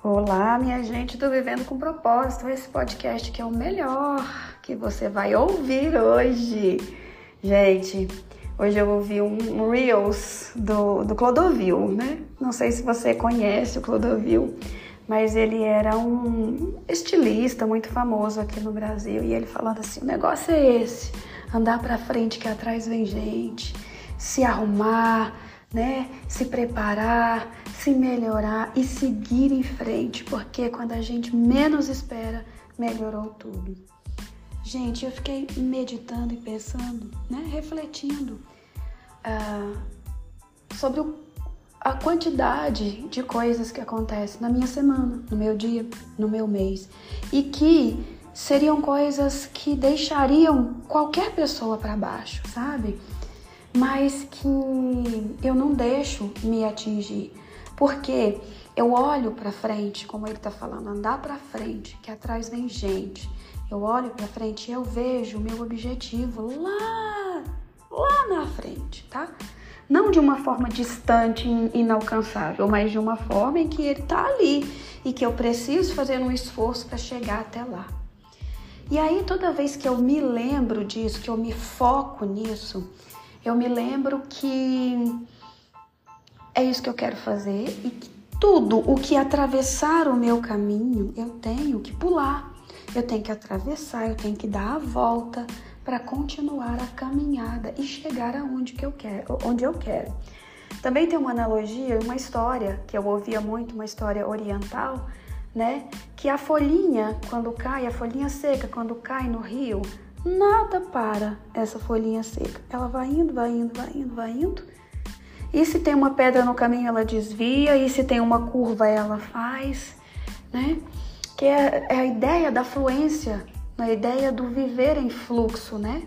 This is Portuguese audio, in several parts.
Olá, minha gente do Vivendo com Propósito, esse podcast que é o melhor que você vai ouvir hoje. Gente, hoje eu ouvi um Reels do, do Clodovil, né? Não sei se você conhece o Clodovil, mas ele era um estilista muito famoso aqui no Brasil e ele falando assim: o negócio é esse, andar para frente que atrás vem gente, se arrumar, né? Se preparar, se melhorar e seguir em frente, porque quando a gente menos espera, melhorou tudo. Gente, eu fiquei meditando e pensando, né? Refletindo uh, sobre o, a quantidade de coisas que acontecem na minha semana, no meu dia, no meu mês e que seriam coisas que deixariam qualquer pessoa para baixo, sabe? Mas que eu não deixo me atingir, porque eu olho para frente, como ele está falando, andar para frente, que atrás vem gente. Eu olho para frente e eu vejo o meu objetivo lá, lá na frente, tá? Não de uma forma distante, inalcançável, mas de uma forma em que ele está ali e que eu preciso fazer um esforço para chegar até lá. E aí, toda vez que eu me lembro disso, que eu me foco nisso, eu me lembro que é isso que eu quero fazer e que tudo o que atravessar o meu caminho eu tenho que pular, eu tenho que atravessar, eu tenho que dar a volta para continuar a caminhada e chegar aonde que eu quero, onde eu quero. Também tem uma analogia, uma história que eu ouvia muito, uma história oriental, né? Que a folhinha, quando cai, a folhinha seca, quando cai no rio, nada para essa folhinha seca. Ela vai indo, vai indo, vai indo, vai indo. E se tem uma pedra no caminho, ela desvia. E se tem uma curva, ela faz, né? Que é, é a ideia da fluência, a ideia do viver em fluxo, né?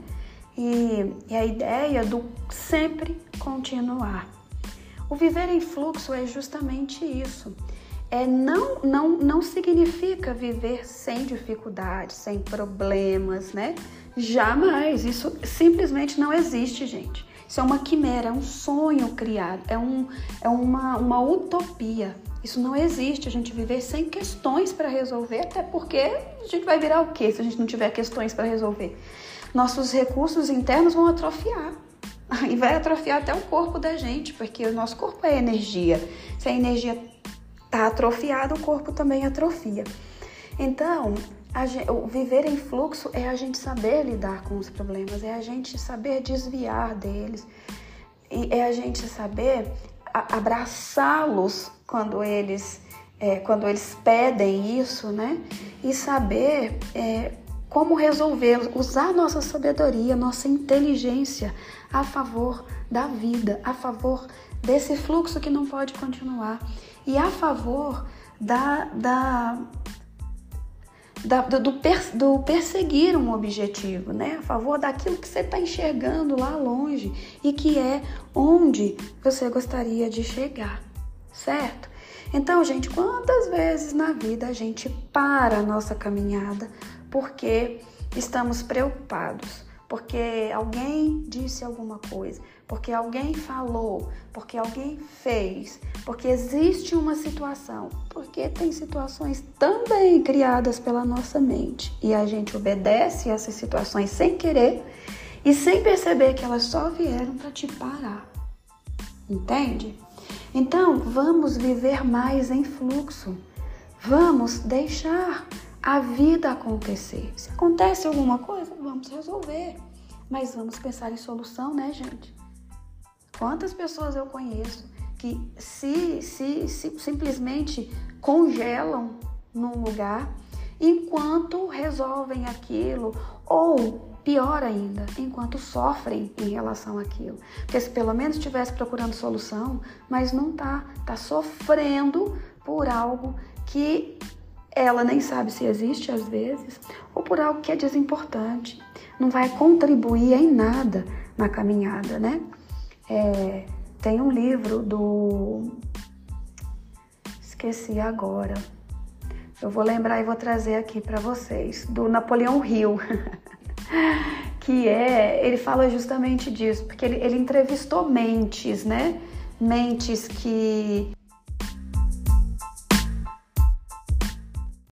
E, e a ideia do sempre continuar. O viver em fluxo é justamente isso é, não, não, não significa viver sem dificuldades, sem problemas, né? Jamais. Isso simplesmente não existe, gente. Isso é uma quimera, é um sonho criado, é, um, é uma, uma utopia. Isso não existe, a gente viver sem questões para resolver, até porque a gente vai virar o quê se a gente não tiver questões para resolver? Nossos recursos internos vão atrofiar. E vai atrofiar até o corpo da gente, porque o nosso corpo é energia. Se a energia está atrofiado, o corpo também atrofia. Então, gente, viver em fluxo é a gente saber lidar com os problemas, é a gente saber desviar deles, é a gente saber abraçá-los quando eles é, quando eles pedem isso, né? E saber é, como resolvê-los, usar nossa sabedoria, nossa inteligência a favor da vida, a favor desse fluxo que não pode continuar e a favor da, da, da do, do, perseguir um objetivo, né? A favor daquilo que você está enxergando lá longe e que é onde você gostaria de chegar, certo? Então, gente, quantas vezes na vida a gente para a nossa caminhada porque estamos preocupados? Porque alguém disse alguma coisa, porque alguém falou, porque alguém fez, porque existe uma situação, porque tem situações também criadas pela nossa mente e a gente obedece essas situações sem querer e sem perceber que elas só vieram para te parar. Entende? Então, vamos viver mais em fluxo. Vamos deixar a vida acontecer. Se acontece alguma coisa, vamos resolver. Mas vamos pensar em solução, né, gente? Quantas pessoas eu conheço que se, se, se simplesmente congelam num lugar enquanto resolvem aquilo ou pior ainda, enquanto sofrem em relação àquilo. Porque se pelo menos estivesse procurando solução, mas não tá, tá sofrendo por algo que ela nem sabe se existe às vezes, ou por algo que é desimportante, não vai contribuir em nada na caminhada, né? É, tem um livro do. Esqueci agora. Eu vou lembrar e vou trazer aqui para vocês, do Napoleão Hill, que é. Ele fala justamente disso, porque ele, ele entrevistou mentes, né? Mentes que